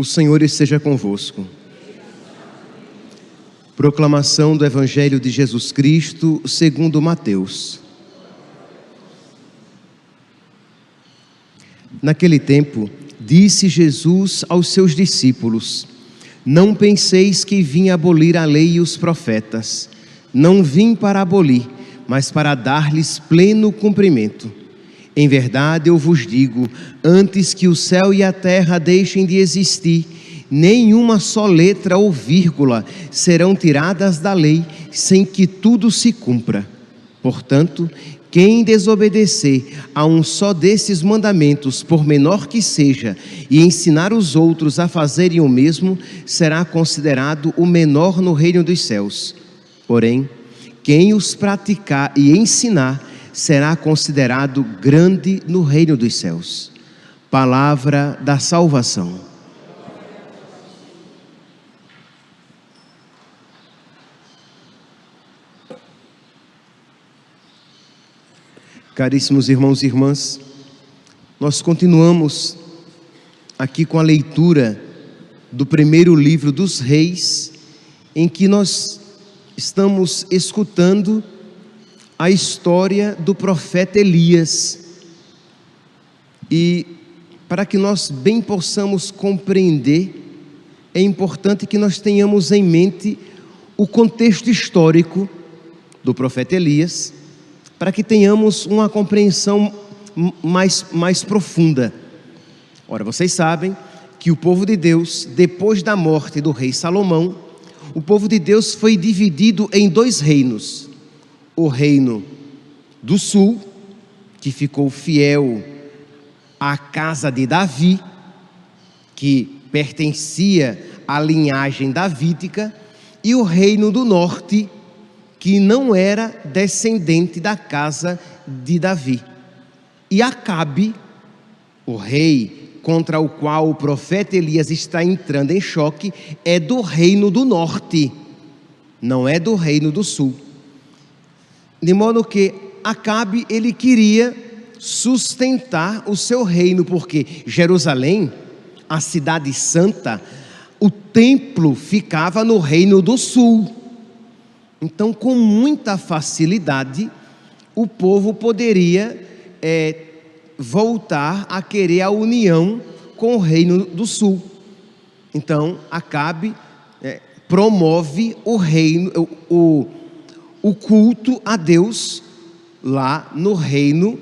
O Senhor esteja convosco. Proclamação do Evangelho de Jesus Cristo, segundo Mateus. Naquele tempo, disse Jesus aos seus discípulos: Não penseis que vim abolir a lei e os profetas. Não vim para abolir, mas para dar-lhes pleno cumprimento. Em verdade eu vos digo: antes que o céu e a terra deixem de existir, nenhuma só letra ou vírgula serão tiradas da lei sem que tudo se cumpra. Portanto, quem desobedecer a um só desses mandamentos, por menor que seja, e ensinar os outros a fazerem o mesmo, será considerado o menor no reino dos céus. Porém, quem os praticar e ensinar, será considerado grande no reino dos céus. Palavra da salvação. Caríssimos irmãos e irmãs, nós continuamos aqui com a leitura do primeiro livro dos Reis, em que nós estamos escutando a história do profeta Elias. E para que nós bem possamos compreender, é importante que nós tenhamos em mente o contexto histórico do profeta Elias, para que tenhamos uma compreensão mais, mais profunda. Ora, vocês sabem que o povo de Deus, depois da morte do rei Salomão, o povo de Deus foi dividido em dois reinos o reino do sul, que ficou fiel à casa de Davi, que pertencia à linhagem davídica, e o reino do norte, que não era descendente da casa de Davi. E Acabe, o rei contra o qual o profeta Elias está entrando em choque, é do reino do norte, não é do reino do sul. De modo que Acabe ele queria sustentar o seu reino, porque Jerusalém, a cidade santa, o templo ficava no reino do sul. Então, com muita facilidade, o povo poderia é, voltar a querer a união com o reino do sul. Então, Acabe é, promove o reino, o, o o culto a Deus lá no reino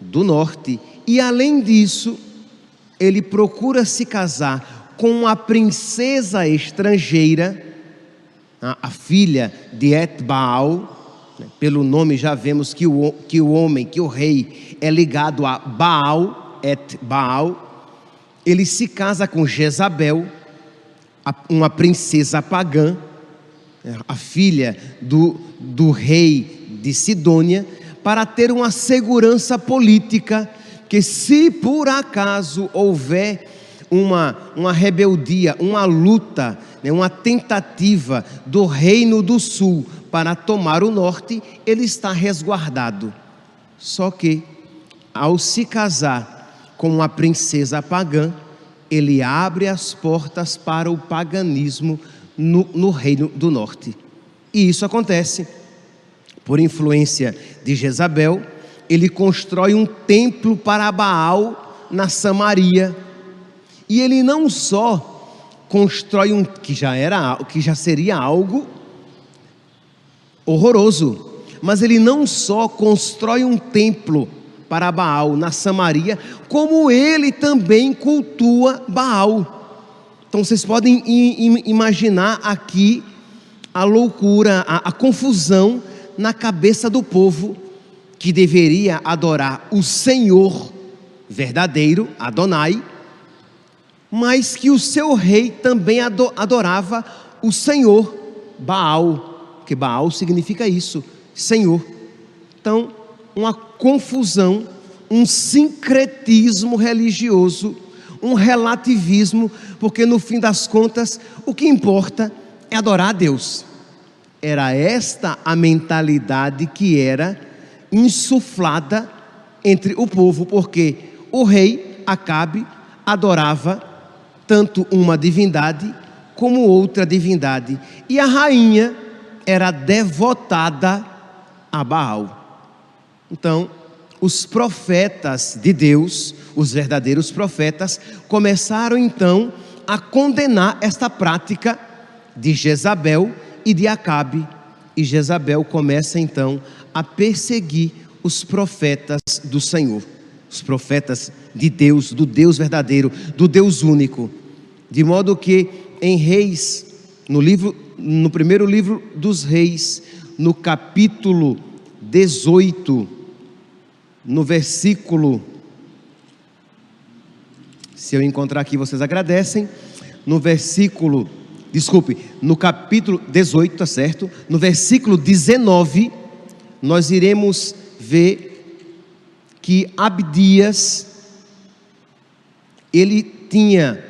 do norte. E além disso, ele procura se casar com uma princesa estrangeira, a filha de Etbaal. Né, pelo nome já vemos que o, que o homem, que o rei, é ligado a Baal, Etbaal. Ele se casa com Jezabel, uma princesa pagã a filha do, do rei de Sidônia, para ter uma segurança política, que se por acaso houver uma, uma rebeldia, uma luta, né, uma tentativa do reino do sul para tomar o norte, ele está resguardado. Só que, ao se casar com uma princesa pagã, ele abre as portas para o paganismo no, no reino do norte. E isso acontece. Por influência de Jezabel, ele constrói um templo para Baal na Samaria. E ele não só constrói um que já era que já seria algo horroroso, mas ele não só constrói um templo para Baal na Samaria, como ele também cultua Baal. Então vocês podem imaginar aqui a loucura, a, a confusão na cabeça do povo que deveria adorar o Senhor verdadeiro, Adonai, mas que o seu rei também adorava o Senhor, Baal, que Baal significa isso, Senhor. Então, uma confusão, um sincretismo religioso um relativismo, porque no fim das contas, o que importa é adorar a Deus. Era esta a mentalidade que era insuflada entre o povo, porque o rei Acabe adorava tanto uma divindade como outra divindade. E a rainha era devotada a Baal. Então, os profetas de Deus, os verdadeiros profetas, começaram então a condenar esta prática de Jezabel e de Acabe. E Jezabel começa então a perseguir os profetas do Senhor, os profetas de Deus, do Deus verdadeiro, do Deus único. De modo que em Reis, no livro no primeiro livro dos Reis, no capítulo 18, no versículo se eu encontrar aqui, vocês agradecem. No versículo, desculpe, no capítulo 18, tá certo? No versículo 19, nós iremos ver que Abdias ele tinha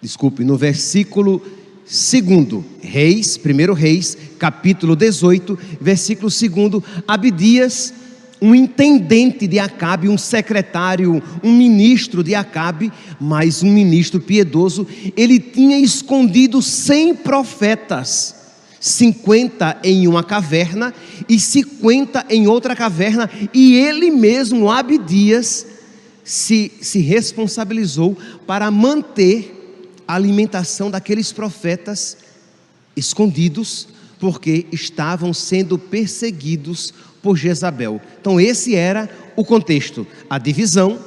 desculpe, no versículo 2, Reis, 1 Reis, capítulo 18, versículo 2, Abdias, um intendente de Acabe, um secretário, um ministro de Acabe, mas um ministro piedoso, ele tinha escondido 100 profetas, 50 em uma caverna e 50 em outra caverna, e ele mesmo, Abdias, se, se responsabilizou para manter a alimentação daqueles profetas escondidos, porque estavam sendo perseguidos por Jezabel. Então, esse era o contexto: a divisão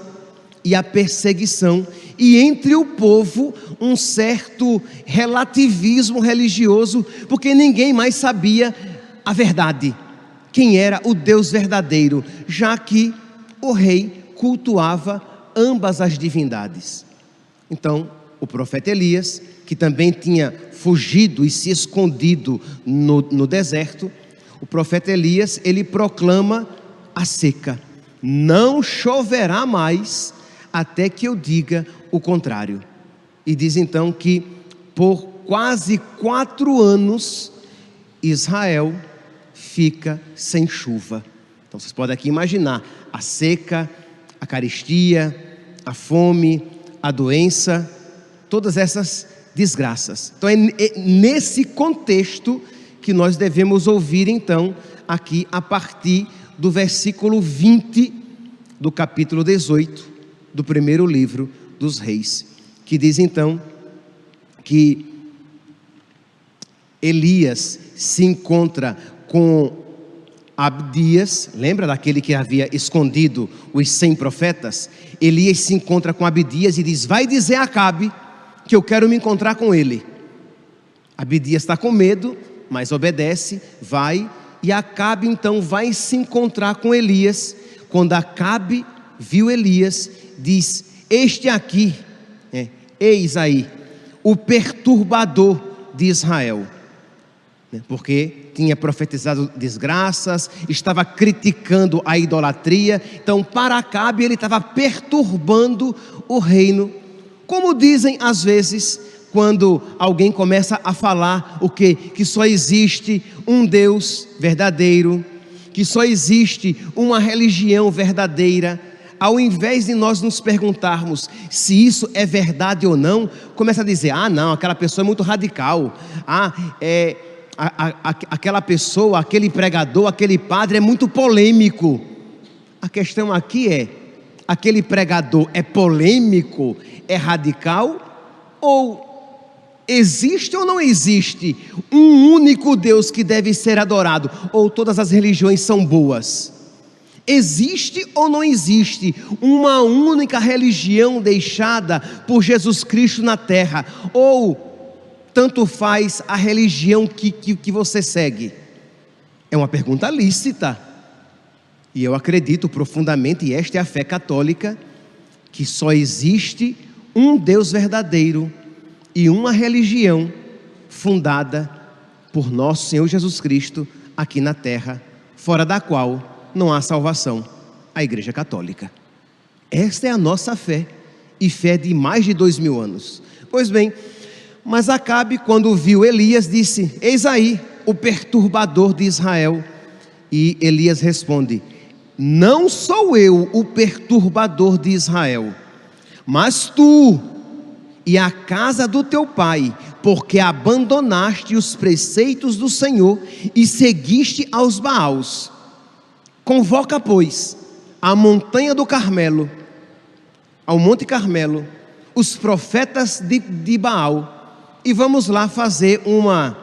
e a perseguição, e entre o povo um certo relativismo religioso, porque ninguém mais sabia a verdade, quem era o Deus verdadeiro, já que o rei cultuava ambas as divindades. Então, o profeta Elias, que também tinha fugido e se escondido no, no deserto, o profeta Elias, ele proclama a seca. Não choverá mais até que eu diga o contrário. E diz então que por quase quatro anos Israel fica sem chuva. Então vocês podem aqui imaginar a seca, a carestia, a fome, a doença todas essas desgraças. Então é, é nesse contexto que nós devemos ouvir então aqui a partir do versículo 20 do capítulo 18 do primeiro livro dos reis, que diz então que Elias se encontra com Abdias, lembra daquele que havia escondido os cem profetas? Elias se encontra com Abdias e diz: Vai dizer a Acabe que eu quero me encontrar com ele. Abidias está com medo, mas obedece, vai, e Acabe então vai se encontrar com Elias. Quando Acabe viu Elias, diz: Este aqui, é, eis aí, o perturbador de Israel. Né, porque tinha profetizado desgraças, estava criticando a idolatria, então para Acabe ele estava perturbando o reino como dizem às vezes, quando alguém começa a falar o que? Que só existe um Deus verdadeiro, que só existe uma religião verdadeira, ao invés de nós nos perguntarmos se isso é verdade ou não, começa a dizer: ah, não, aquela pessoa é muito radical, ah, é, a, a, a, aquela pessoa, aquele pregador, aquele padre é muito polêmico. A questão aqui é: aquele pregador é polêmico, é radical? Ou existe ou não existe um único Deus que deve ser adorado? Ou todas as religiões são boas? Existe ou não existe uma única religião deixada por Jesus Cristo na terra? Ou tanto faz a religião que, que, que você segue? É uma pergunta lícita. E eu acredito profundamente, e esta é a fé católica, que só existe um Deus verdadeiro e uma religião fundada por nosso Senhor Jesus Cristo aqui na terra, fora da qual não há salvação, a Igreja Católica. Esta é a nossa fé, e fé de mais de dois mil anos. Pois bem, mas Acabe, quando viu Elias, disse: Eis aí o perturbador de Israel. E Elias responde: Não sou eu o perturbador de Israel mas tu e a casa do teu pai, porque abandonaste os preceitos do Senhor e seguiste aos Baals. Convoca, pois, a montanha do Carmelo, ao Monte Carmelo, os profetas de, de Baal, e vamos lá fazer uma,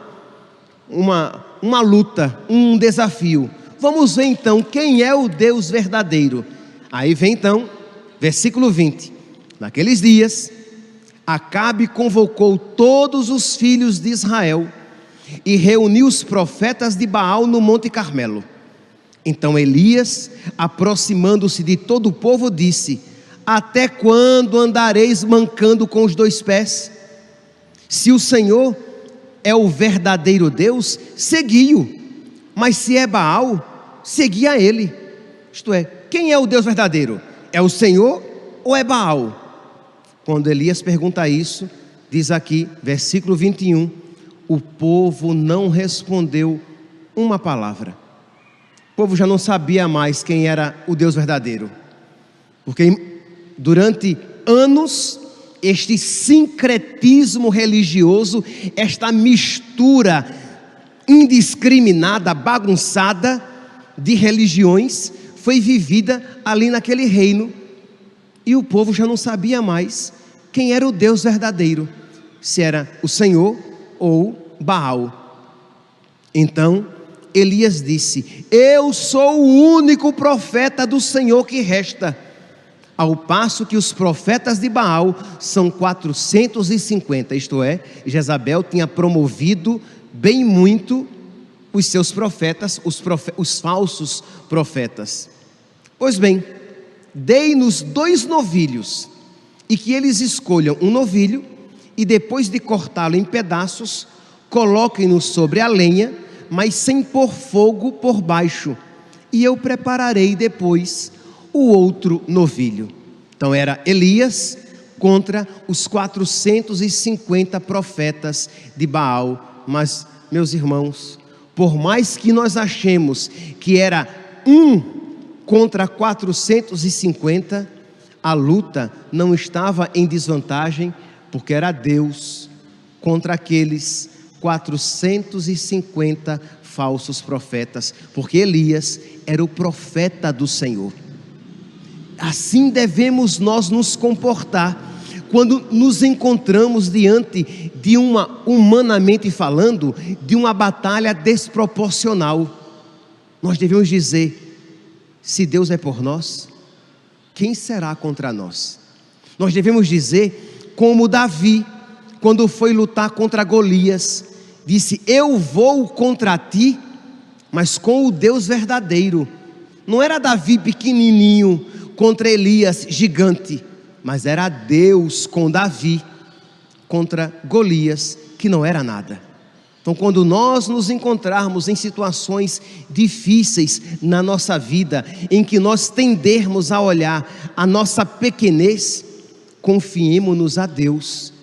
uma, uma luta, um desafio. Vamos ver então quem é o Deus verdadeiro. Aí vem então, versículo 20. Naqueles dias, Acabe convocou todos os filhos de Israel e reuniu os profetas de Baal no Monte Carmelo. Então Elias, aproximando-se de todo o povo, disse: Até quando andareis mancando com os dois pés? Se o Senhor é o verdadeiro Deus, segui-o. Mas se é Baal, segui a ele. Isto é, quem é o Deus verdadeiro? É o Senhor ou é Baal? Quando Elias pergunta isso, diz aqui, versículo 21, o povo não respondeu uma palavra. O povo já não sabia mais quem era o Deus verdadeiro. Porque durante anos, este sincretismo religioso, esta mistura indiscriminada, bagunçada de religiões, foi vivida ali naquele reino. E o povo já não sabia mais quem era o Deus verdadeiro, se era o Senhor ou Baal. Então, Elias disse: Eu sou o único profeta do Senhor que resta. Ao passo que os profetas de Baal são 450, isto é, Jezabel tinha promovido bem muito os seus profetas, os, profe os falsos profetas. Pois bem, dei-nos dois novilhos, e que eles escolham um novilho e depois de cortá-lo em pedaços, coloquem-no sobre a lenha mas sem pôr fogo por baixo, e eu prepararei depois o outro novilho. Então era Elias contra os 450 profetas de Baal. Mas, meus irmãos, por mais que nós achemos que era um contra 450, a luta não estava em desvantagem, porque era Deus contra aqueles 450 falsos profetas, porque Elias era o profeta do Senhor. Assim devemos nós nos comportar quando nos encontramos diante de uma, humanamente falando, de uma batalha desproporcional. Nós devemos dizer: se Deus é por nós, quem será contra nós? Nós devemos dizer, como Davi, quando foi lutar contra Golias, disse: Eu vou contra ti, mas com o Deus verdadeiro. Não era Davi pequenininho contra Elias gigante, mas era Deus com Davi contra Golias, que não era nada. Então, quando nós nos encontrarmos em situações difíceis na nossa vida, em que nós tendermos a olhar a nossa pequenez, confiemos-nos a Deus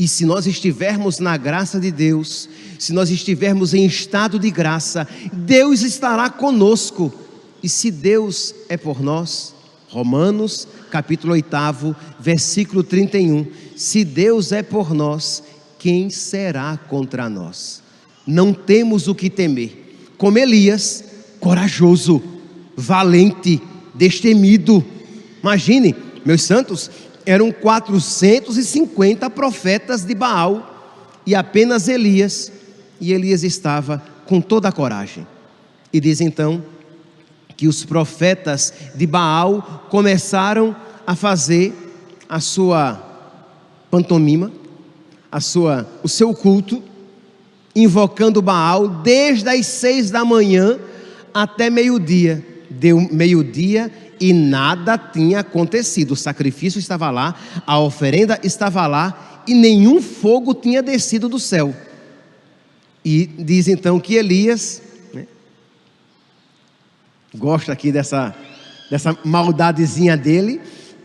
e se nós estivermos na graça de Deus, se nós estivermos em estado de graça, Deus estará conosco. E se Deus é por nós, Romanos, capítulo 8, versículo 31. Se Deus é por nós, quem será contra nós? Não temos o que temer. Como Elias, corajoso, valente, destemido. Imagine, meus santos, eram 450 profetas de Baal e apenas Elias, e Elias estava com toda a coragem. E diz então que os profetas de Baal começaram a fazer a sua pantomima, a sua, o seu culto, invocando Baal desde as seis da manhã até meio-dia. Deu meio-dia e nada tinha acontecido. O sacrifício estava lá, a oferenda estava lá e nenhum fogo tinha descido do céu. E diz então que Elias, gosta aqui dessa, dessa maldadezinha dele,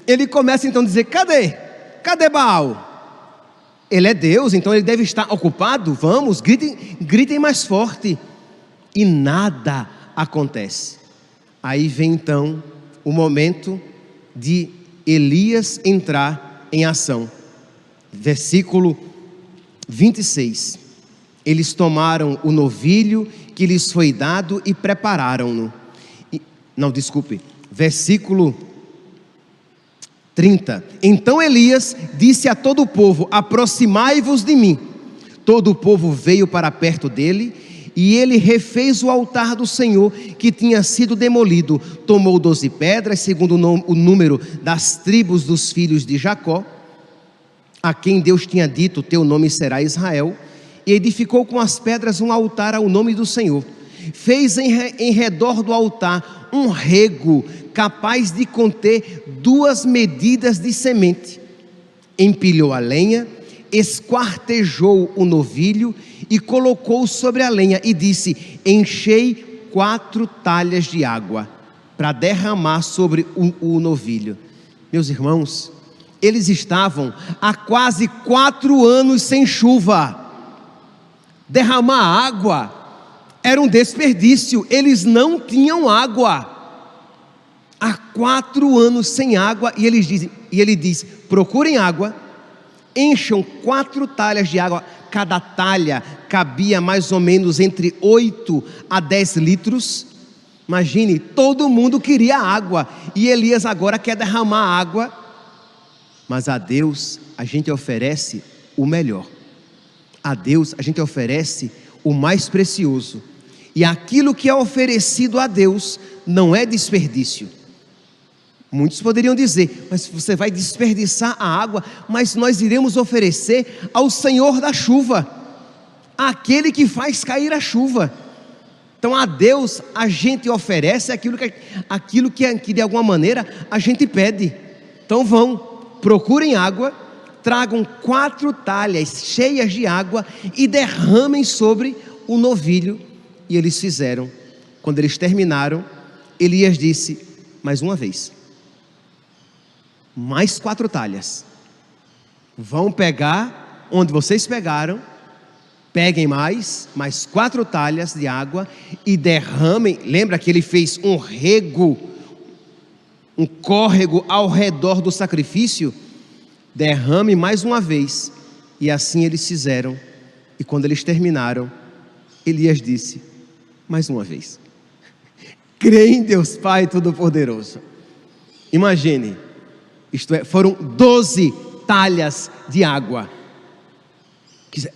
ele começa então a dizer: cadê? Cadê Baal? Ele é Deus, então ele deve estar ocupado. Vamos, gritem, gritem mais forte. E nada acontece. Aí vem então o momento de Elias entrar em ação. Versículo 26. Eles tomaram o novilho que lhes foi dado e prepararam-no. Não, desculpe. Versículo 30. Então Elias disse a todo o povo: Aproximai-vos de mim. Todo o povo veio para perto dele e ele refez o altar do Senhor que tinha sido demolido. Tomou doze pedras, segundo o número das tribos dos filhos de Jacó, a quem Deus tinha dito: Teu nome será Israel, e edificou com as pedras um altar ao nome do Senhor. Fez em, em redor do altar um rego capaz de conter duas medidas de semente. Empilhou a lenha, esquartejou o novilho e colocou sobre a lenha e disse: Enchei quatro talhas de água para derramar sobre o, o novilho. Meus irmãos, eles estavam há quase quatro anos sem chuva. Derramar água era um desperdício, eles não tinham água. Há quatro anos sem água, e, eles dizem, e ele diz: procurem água, encham quatro talhas de água, cada talha cabia mais ou menos entre 8 a 10 litros. Imagine, todo mundo queria água, e Elias agora quer derramar água, mas a Deus a gente oferece o melhor, a Deus a gente oferece o mais precioso, e aquilo que é oferecido a Deus não é desperdício. Muitos poderiam dizer, mas você vai desperdiçar a água, mas nós iremos oferecer ao Senhor da chuva, aquele que faz cair a chuva. Então a Deus a gente oferece aquilo que, aquilo que, que de alguma maneira a gente pede. Então vão, procurem água, tragam quatro talhas cheias de água e derramem sobre o novilho. E eles fizeram. Quando eles terminaram, Elias disse: mais uma vez mais quatro talhas. Vão pegar onde vocês pegaram, peguem mais, mais quatro talhas de água e derramem. Lembra que ele fez um rego, um córrego ao redor do sacrifício? Derrame mais uma vez. E assim eles fizeram. E quando eles terminaram, Elias disse: mais uma vez. Crê em Deus Pai Todo-Poderoso. Imagine, isto é, foram 12 talhas de água.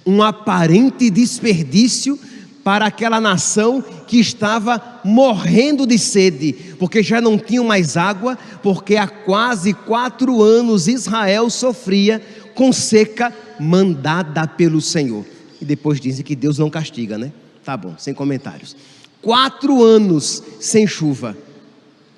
Um aparente desperdício para aquela nação que estava morrendo de sede, porque já não tinham mais água, porque há quase quatro anos Israel sofria com seca mandada pelo Senhor. E depois dizem que Deus não castiga, né? Tá bom, sem comentários. Quatro anos sem chuva,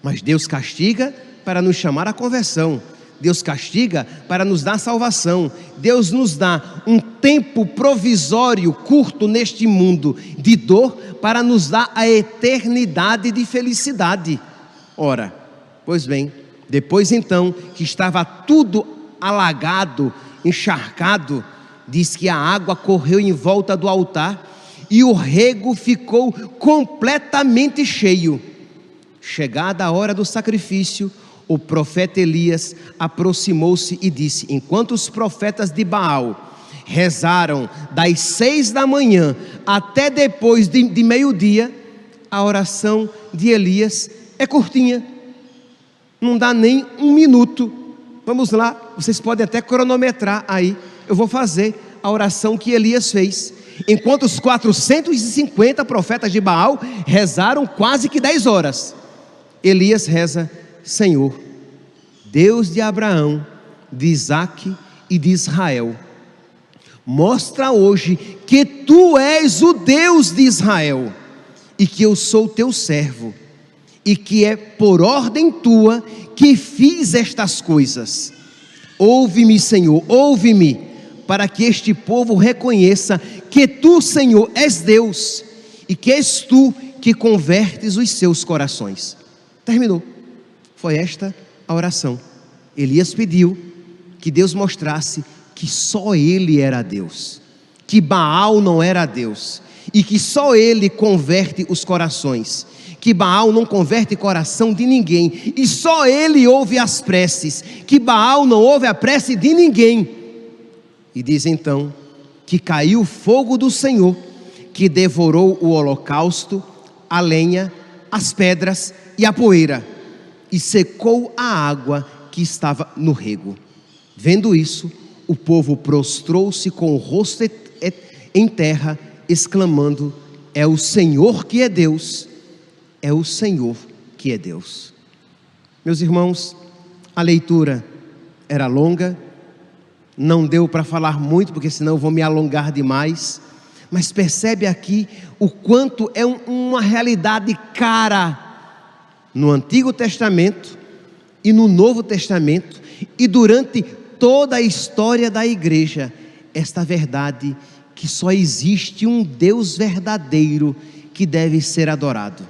mas Deus castiga para nos chamar à conversão. Deus castiga para nos dar salvação. Deus nos dá um tempo provisório curto neste mundo de dor para nos dar a eternidade de felicidade. Ora, pois bem, depois então que estava tudo alagado, encharcado, diz que a água correu em volta do altar e o rego ficou completamente cheio. Chegada a hora do sacrifício, o profeta Elias aproximou-se e disse: Enquanto os profetas de Baal rezaram das seis da manhã até depois de, de meio-dia, a oração de Elias é curtinha, não dá nem um minuto. Vamos lá, vocês podem até cronometrar aí. Eu vou fazer a oração que Elias fez. Enquanto os 450 profetas de Baal rezaram quase que 10 horas, Elias reza Senhor, Deus de Abraão, de Isaac e de Israel, mostra hoje que tu és o Deus de Israel e que eu sou teu servo e que é por ordem tua que fiz estas coisas. Ouve-me, Senhor, ouve-me, para que este povo reconheça que tu, Senhor, és Deus e que és tu que convertes os seus corações. Terminou. Foi esta a oração. Elias pediu que Deus mostrasse que só ele era Deus, que Baal não era Deus, e que só ele converte os corações, que Baal não converte coração de ninguém, e só ele ouve as preces, que Baal não ouve a prece de ninguém. E diz então que caiu o fogo do Senhor, que devorou o holocausto, a lenha, as pedras e a poeira, e secou a água que estava no rego. Vendo isso, o povo prostrou-se com o rosto em terra, exclamando: É o Senhor que é Deus, é o Senhor que é Deus. Meus irmãos, a leitura era longa, não deu para falar muito, porque senão eu vou me alongar demais, mas percebe aqui o quanto é um, uma realidade cara no Antigo Testamento e no Novo Testamento e durante toda a história da igreja, esta verdade que só existe um Deus verdadeiro que deve ser adorado.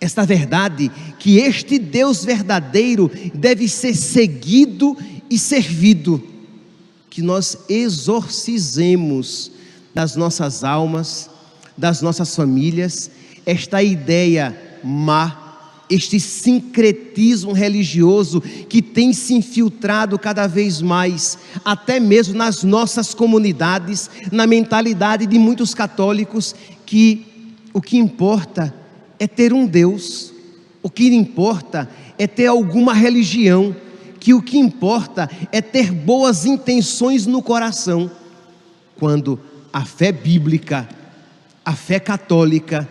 Esta verdade que este Deus verdadeiro deve ser seguido e servido. Que nós exorcizemos das nossas almas, das nossas famílias, esta ideia má este sincretismo religioso que tem se infiltrado cada vez mais, até mesmo nas nossas comunidades, na mentalidade de muitos católicos, que o que importa é ter um Deus, o que importa é ter alguma religião, que o que importa é ter boas intenções no coração, quando a fé bíblica, a fé católica,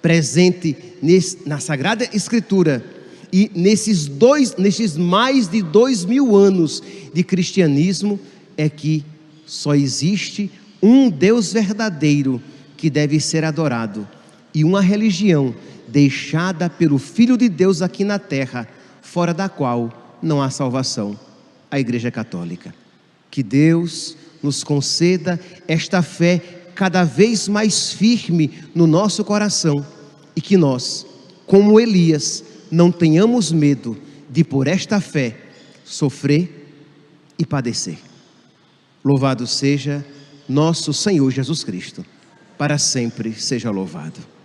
presente nesse, na Sagrada Escritura e nesses dois, nesses mais de dois mil anos de cristianismo, é que só existe um Deus verdadeiro que deve ser adorado e uma religião deixada pelo Filho de Deus aqui na terra, fora da qual não há salvação a Igreja Católica. Que Deus nos conceda esta fé cada vez mais firme no nosso coração e que nós, como Elias, não tenhamos medo de, por esta fé, sofrer e padecer. Louvado seja nosso Senhor Jesus Cristo, para sempre seja louvado.